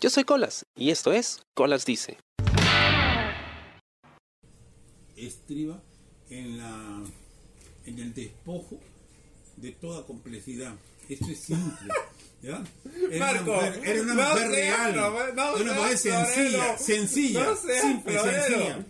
Yo soy Colas y esto es Colas Dice. Estriba en, la, en el despojo de toda complejidad. Esto es simple. ¿Ya? Era Marco, una mujer, era una no mujer real. flore- no una mujer sencilla, sencilla, No seas simple, florero. sencilla.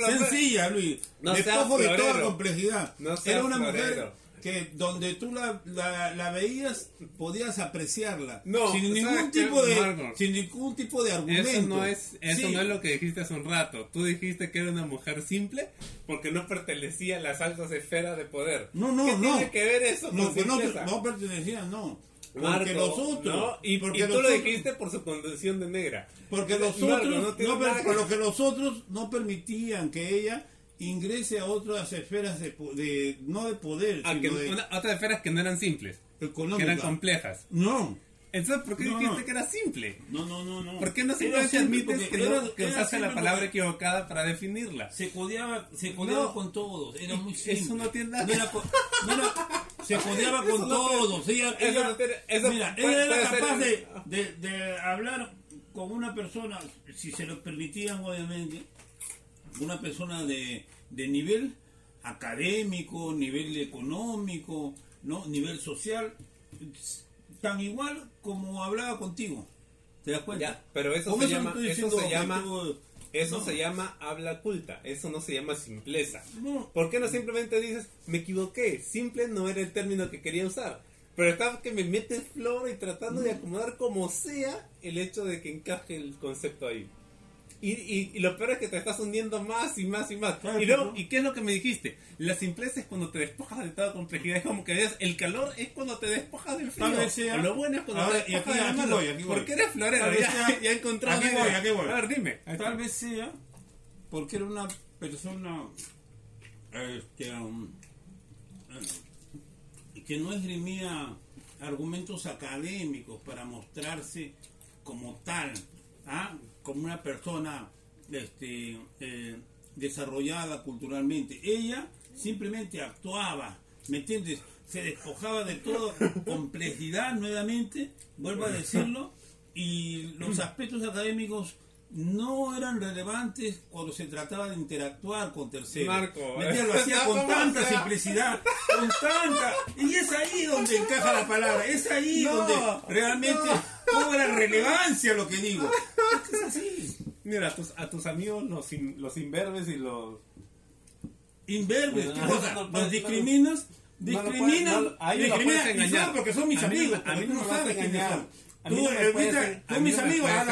No. Sencilla, Luis. No despojo de toda complejidad. No era una florero. mujer que donde tú la, la, la veías podías apreciarla No, sin ningún ¿sabes qué, tipo de Marco? sin ningún tipo de argumento Eso no es eso Sí. no es lo que dijiste hace un rato. Tú dijiste que era una mujer simple porque no pertenecía a las altas esferas de poder. No, no, ¿Qué no. tiene que ver eso no, con no, no pertenecía, no. Porque Marco, los otros. ¿no? Y, porque y tú los lo dijiste por su condición de negra. Porque los Marco, otros, no no tiene per- nada que- por lo que los otros no permitían que ella ingrese a otras esferas de, de- no de poder, Ah, sino que de una- otras esferas que no eran simples, que económica. eran complejas. No, Entonces, ¿por qué No, dijiste no. que era simple? no, no, no, no. ¿Por qué no simplemente simple admites que, no- era- que era usaste la palabra equivocada para definirla? Se codeaba, se codeaba No. con todos, era muy Eso simple. no tiene nada- No era no era- se codeaba con Eso no todos. Ella, eso ella- no eso mira, puede- ella era capaz de, de, de hablar con una persona, si se lo permitían, obviamente, una persona de, de nivel académico, nivel económico, no, nivel social, tan igual como hablaba contigo. ¿Te das cuenta? Ya, pero eso se llama, eso diciendo se llama, tú- eso no. se llama habla culta, eso no se llama simpleza. No. ¿Por qué no simplemente dices, me equivoqué? Simple no era el término que quería usar. Pero está que me metes flor y tratando de acomodar como sea el hecho de que encaje el concepto ahí. Y, y- y lo peor es que te estás hundiendo más y más y más. Claro, y, luego. ¿Y qué es lo que me dijiste? La simpleza es cuando te despojas de toda complejidad. Es como que dices, el calor es cuando te despojas del frío. O lo bueno es cuando Ahora, te despojas del malo. voy, aquí voy. ¿Por qué eres florero? Ya, sea- ya encontré aquí voy, aquí voy. A ver, dime. Tal vez sea porque era una persona este, um, que no esgrimía argumentos académicos para mostrarse como tal, ¿ah? Como una persona este, eh, desarrollada culturalmente. Ella simplemente actuaba, ¿me entiendes? Se despojaba de toda complejidad nuevamente, vuelvo a decirlo, y los aspectos académicos no eran relevantes cuando se trataba de interactuar con terceros. Marco, ¿Me entiendes? Lo hacía con ¿cómo tanta sea? simplicidad, con tanta... Y es ahí donde encaja la palabra, es ahí No, donde realmente no. Cobra relevancia lo que digo. Es así. Mira, a tus, a tus amigos los, in- los imberbes y los... Inverbes, ¿qué No, cosa? no, no, ¿Los no, discriminas? no Discriminan, no, a ellos los discriminan, puedes engañar. porque son mis A mí no me- amigos, a mí no me no a sabes quiénes son. A mí Tú, no me eh, puedes- a tú mí mis no me amigos, puedes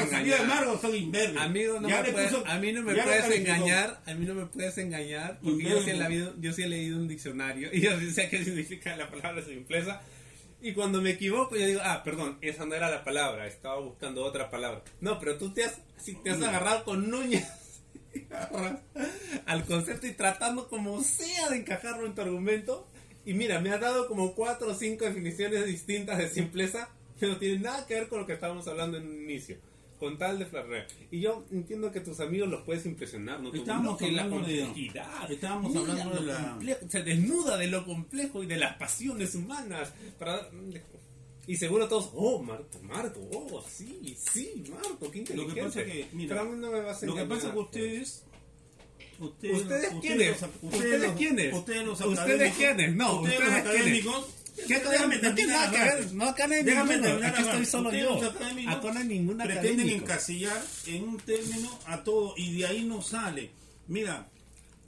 ah, los son inverbes. Amigo, no Ya me puedes, puso- a mí no me puedes engañar, a mí no me puedes engañar, porque yo sí, he leído, yo sí he leído un diccionario y yo sí sé qué significa la palabra simpleza. Y cuando me equivoco, yo digo, ah, perdón, esa no era la palabra, estaba buscando otra palabra. No, pero tú te has, si te has agarrado con uñas al concepto y tratando como sea de encajarlo en tu argumento. Y mira, me has dado como cuatro o cinco definiciones distintas de simpleza que no tienen nada que ver con lo que estábamos hablando en un inicio. Con tal de flarrear. Y yo entiendo que tus amigos los puedes impresionar, ¿no? Estábamos no, la hablando de- complejidad. estábamos Mira hablando de lo la- complejo, Se desnuda de lo complejo y de las pasiones humanas. Para... Y seguro todos, oh, Marco, Marco, oh, sí, sí, Marco, qué Lo inteligente. que pasa que, mira, Pero a mí no me vas a Lo que pasa que pues. ustedes... Ustedes, ¿Ustedes quiénes? ¿Ustedes quiénes? Ustedes los ¿Ustedes académicos- quiénes? No, ustedes ¿ustedes los académicos... ¿Qué Déjame académico? No tiene nada que ver. No, acá no hay Déjame ninguno. Aquí estoy solo yo. Acá no hay ningún pretenden académico. encasillar en un término a todo y de ahí no sale. Mira,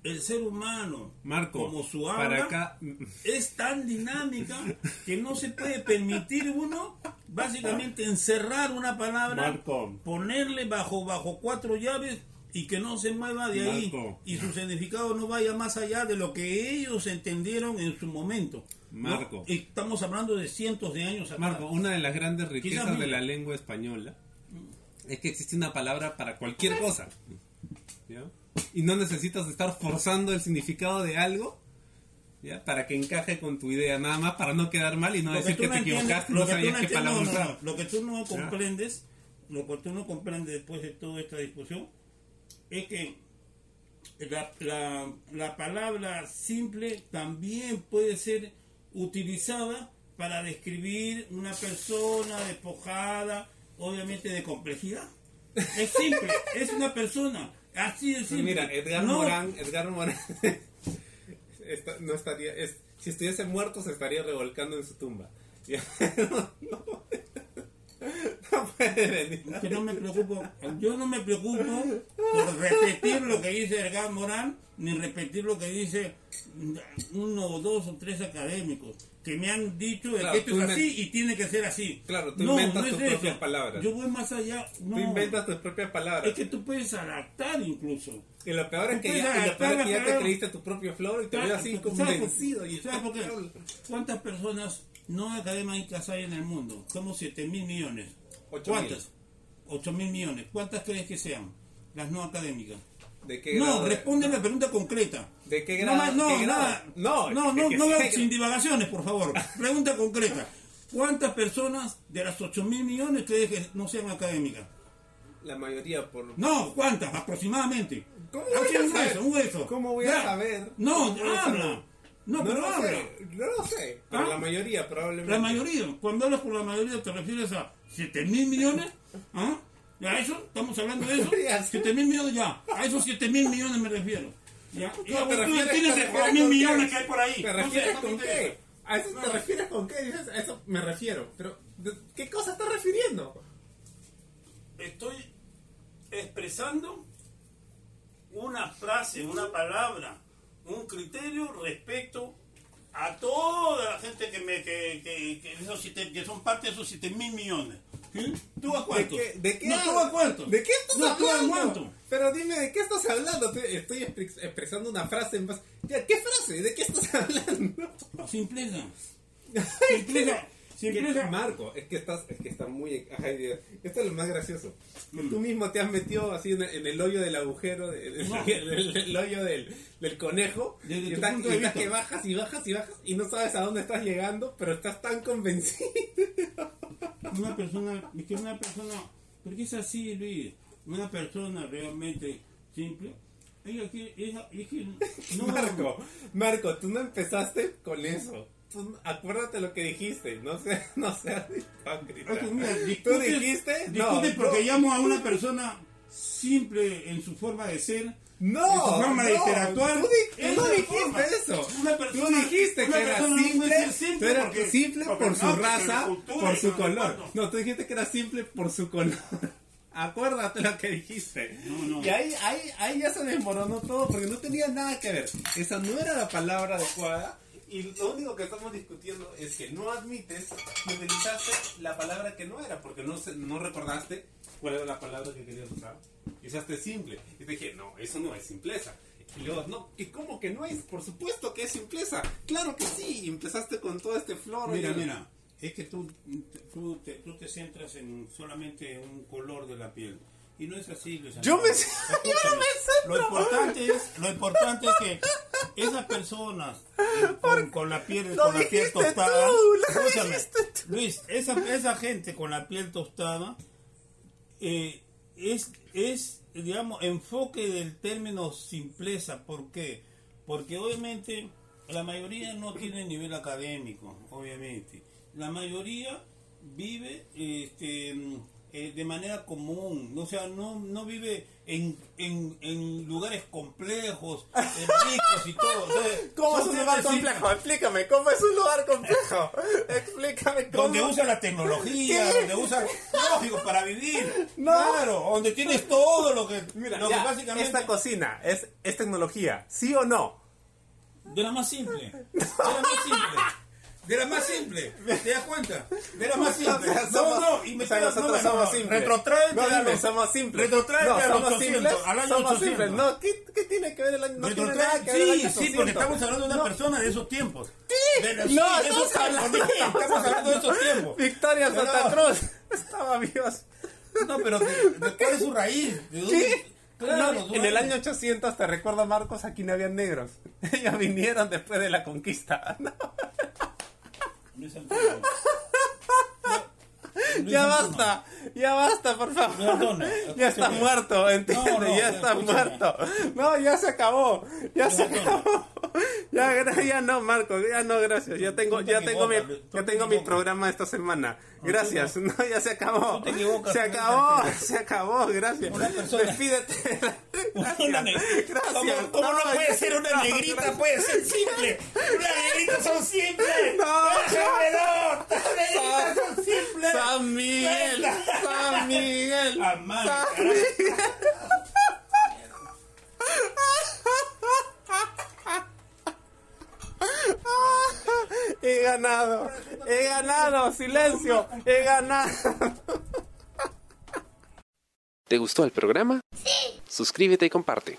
el ser humano, Marco, como su para habla, acá... es tan dinámica que no se puede permitir uno básicamente encerrar una palabra, Marco. ponerle bajo bajo cuatro llaves y que no se mueva de ahí Marco. y su significado no vaya más allá de lo que ellos entendieron en su momento. ¿no? Marco. Estamos hablando de cientos de años atrás. Marco, una de las grandes Quizás riquezas de la lengua española es que existe una palabra para cualquier cosa. ¿ya? Y no necesitas estar forzando el significado de algo ¿ya? para que encaje con tu idea, nada más para no quedar mal y no Lo decir que, te entiendes- equivocaste lo no que sabías no qué palabra no, no, no. Lo que tú no comprendes, lo que tú no comprendes después de toda esta discusión, es que la, la- la palabra simple también puede ser utilizada para describir una persona despojada obviamente de complejidad. Es simple, es una persona, así de simple. Mira, Edgar No, Morán, Edgar Morán está- no estaría, es, si estuviese muerto se estaría revolcando en su tumba. no, no, no puede venir. Que no me preocupo, yo no me preocupo por repetir lo que dice Edgar Morán, ni repetir lo que dice uno o dos o tres académicos que me han dicho Claro, que esto es así y tiene que ser así. Claro, tú inventas tus eso. propias palabras. Yo voy más allá. No, Tú inventas tus propias palabras. es que tú puedes adaptar incluso. Y lo peor es que ya, y lo peor es que ya adaptar la te creíste tu propio flow y te ves así ¿Sabes convencido. Y ¿Sabes por qué? ¿Cuántas personas no académicas hay en el mundo? Como 7 mil millones. ¿Cuántas? 8 mil millones. ¿Cuántas crees que sean? Las no académicas. ¿De qué No, grado de- responde la pregunta concreta. ¿De qué No, grado? no, qué grado? nada. No, no, no, no, sin divagaciones, por favor. Pregunta concreta. ¿Cuántas personas de las 8 mil millones crees que no sean académicas? La mayoría por... No, ¿cuántas? Aproximadamente. ¿Cómo voy a un saber? hueso, un hueso. ¿Cómo voy a saber? No, ¿Cómo voy a habla. No, No pero habla. no lo sé, pero ¿Ah? la mayoría probablemente. La mayoría, cuando hablas con la mayoría, ¿te refieres a 7 mil millones? ¿Ah? ¿A eso? ¿Estamos hablando de eso? Ya sé. 7 mil millones ya. A esos 7 mil millones me refiero. ¿Ya? Y No, tú te refieres, tienes de refieres 4 mil con millones qué? que hay por ahí. ¿Te refieres no con qué? ¿A eso te refieres con qué? Dices, a eso me refiero. Pero, ¿de ¿qué cosa estás refiriendo? Estoy expresando una frase, una palabra, un criterio respecto a toda la gente que me que, que, que esos siete- que son parte de esos 7 mil millones. ¿Sí? ¿Tú a cuántos? ¿De qué, de qué no, ¿tú a cuántos? ¿De qué estás no, ¿tú a hablando? cuántos? Pero dime, ¿de qué estás hablando? Estoy expre- expresando una frase en base... ¿Qué frase? ¿De qué estás hablando? Simpleza. Simpleza. Simpleza. Marco, es que estás, es que está muy, ay, Dios. esto es lo más gracioso. Que tú mismo te has metido así en el, en el hoyo del agujero, No. del hoyo del, del conejo. Desde y estás, y estás que bajas y bajas y bajas y no sabes a dónde estás llegando, pero estás tan convencido. Una persona, es que una persona, porque es así, Luis, una persona realmente simple, ella ella, que no, Marco, Marco, tú no empezaste con eso. Tú- acuérdate lo que dijiste, no sé, no seas hipócrita. Mira, Tú discute- dijiste, no, discute porque no. llamo a una persona simple en su forma de ser, No, en su forma de no, interactuar. Tú, di- es tú no dijiste forma. eso. Una tú persona- dijiste una que era no simple, simple tú eras porque- simple porque por su no, raza, cultura por su no color. No, tú dijiste que era simple por su color. Acuérdate lo que dijiste. No, no. Y ahí, ahí, ahí ya se desmoronó todo porque no tenía nada que ver. Esa no era la palabra adecuada. Y lo único que estamos discutiendo es que no admites que utilizaste la palabra que no era, porque no, se- no recordaste cuál era la palabra que querías usar. Y usaste simple. Y te dije, no, eso no es simpleza. Y luego, no, que ¿cómo que no es? Por supuesto que es simpleza. Claro que sí. Y empezaste con todo este flor. Mira, mira, es que tú, tú, te, tú te centras en solamente un color de la piel. Y no es así, Luis Yo me- yo me Lo importante es, lo importante es que esas personas con, con la piel, con la piel tostada, tú, lo escúchame, dijiste tú. Luis, esa, esa gente con la piel tostada eh, es, es, digamos, enfoque del término simpleza. ¿Por qué? Porque obviamente la mayoría no tiene nivel académico, obviamente. La mayoría vive este, eh, de manera común, o sea, no, no vive en, en, en lugares complejos, eh, ricos y todo. o sea, ¿Cómo es un lugar complejo? Explícame, ¿cómo es un lugar complejo? Explícame cómo. Donde usa la tecnología, ¿Qué? donde usa lógico para vivir. No. Claro, donde tienes todo lo que, Mira, lo ya, que básicamente esta cocina es, es tecnología, ¿sí o no? de la más simple, de la más simple. De la más simple, ¿te das cuenta? De la más simple. No, somos- no, y me o sea, nosotros no, somos no, simples. Retrotráete, No, dime, somos simples. Retrotráete no, somos 800, simples. al año somos 800. simples. No, ¿qué, qué tiene que ver el año? No tiene nada que ver el año sí, sí, porque 800. estamos hablando de una persona de esos tiempos. De la- sí, No, de esos tiempos, hablando, estamos hablando de esos tiempos. Victoria Santa. Cruz. Estaba Dios. No, pero ¿de, de cuál es su raíz? ¿De? ¿Qué? Claro, No, en el año 800, te recuerdo Marcos, aquí no habían negros. Ellos vinieron después de la conquista. No. Luis Antonio. Ya Antonio. basta, ya basta, por favor. Ya está muerto, ¿entiendes? No, no, ya está escúchame. muerto. No, ya se acabó. Ya se acabó. Ya, ya no, Marco, ya no, gracias. Ya tengo, ya tengo mi, ya te tengo mi programa esta semana. Gracias. No, ya se acabó. Se acabó, se acabó, gracias. Despídete. Gracias. ¿Cómo, no, puede ser una negrita? Puede ser simple. Las negritas son simples. No. No. Las negritas son simples. San Miguel, San Miguel. San. Miguel. Ganado, he ganado, silencio, he ganado. ¿Te gustó el programa? Sí. Suscríbete y comparte.